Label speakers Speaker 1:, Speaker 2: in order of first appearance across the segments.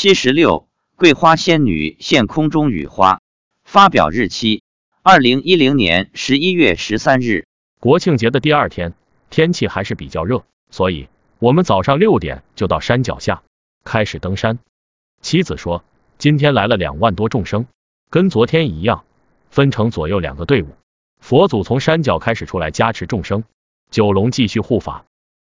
Speaker 1: 七十六，桂花仙女现空中雨花。发表日期：二零一零年十一月十三日。
Speaker 2: 国庆节的第二天，天气还是比较热，所以我们早上六点就到山脚下开始登山。妻子说，今天来了两万多众生，跟昨天一样，分成左右两个队伍。佛祖从山脚开始出来加持众生，九龙继续护法。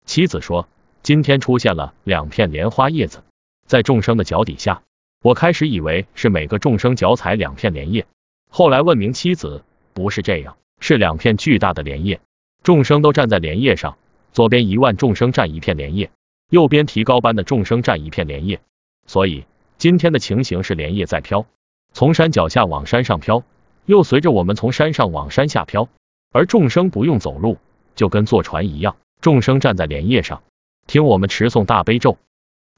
Speaker 2: 妻子说，今天出现了两片莲花叶子。在众生的脚底下，我开始以为是每个众生脚踩两片莲叶，后来问明妻子不是这样，是两片巨大的莲叶，众生都站在莲叶上，左边一万众生站一片莲叶，右边提高班的众生站一片莲叶，所以今天的情形是莲叶在飘，从山脚下往山上飘，又随着我们从山上往山下飘，而众生不用走路，就跟坐船一样，众生站在莲叶上，听我们持诵大悲咒。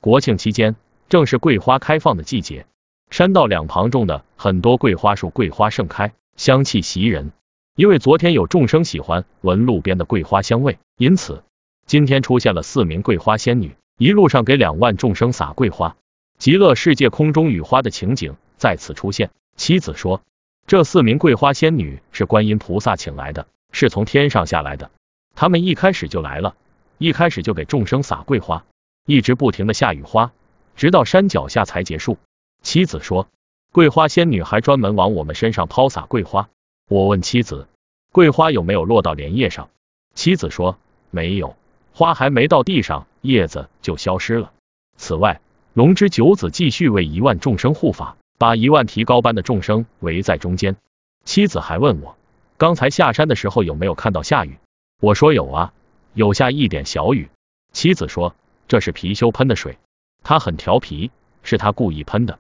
Speaker 2: 国庆期间，正是桂花开放的季节，山道两旁种的很多桂花树，桂花盛开，香气袭人。因为昨天有众生喜欢闻路边的桂花香味，因此今天出现了四名桂花仙女，一路上给两万众生撒桂花，极乐世界空中雨花的情景再次出现。妻子说，这四名桂花仙女是观音菩萨请来的，是从天上下来的，他们一开始就来了，一开始就给众生撒桂花。一直不停的下雨花，直到山脚下才结束。妻子说，桂花仙女还专门往我们身上抛洒桂花。我问妻子，桂花有没有落到莲叶上？妻子说，没有，花还没到地上，叶子就消失了。此外，龙之九子继续为一万众生护法，把一万提高般的众生围在中间。妻子还问我，刚才下山的时候有没有看到下雨？我说有啊，有下一点小雨。妻子说。这是貔貅喷的水，它很调皮，是他故意喷的。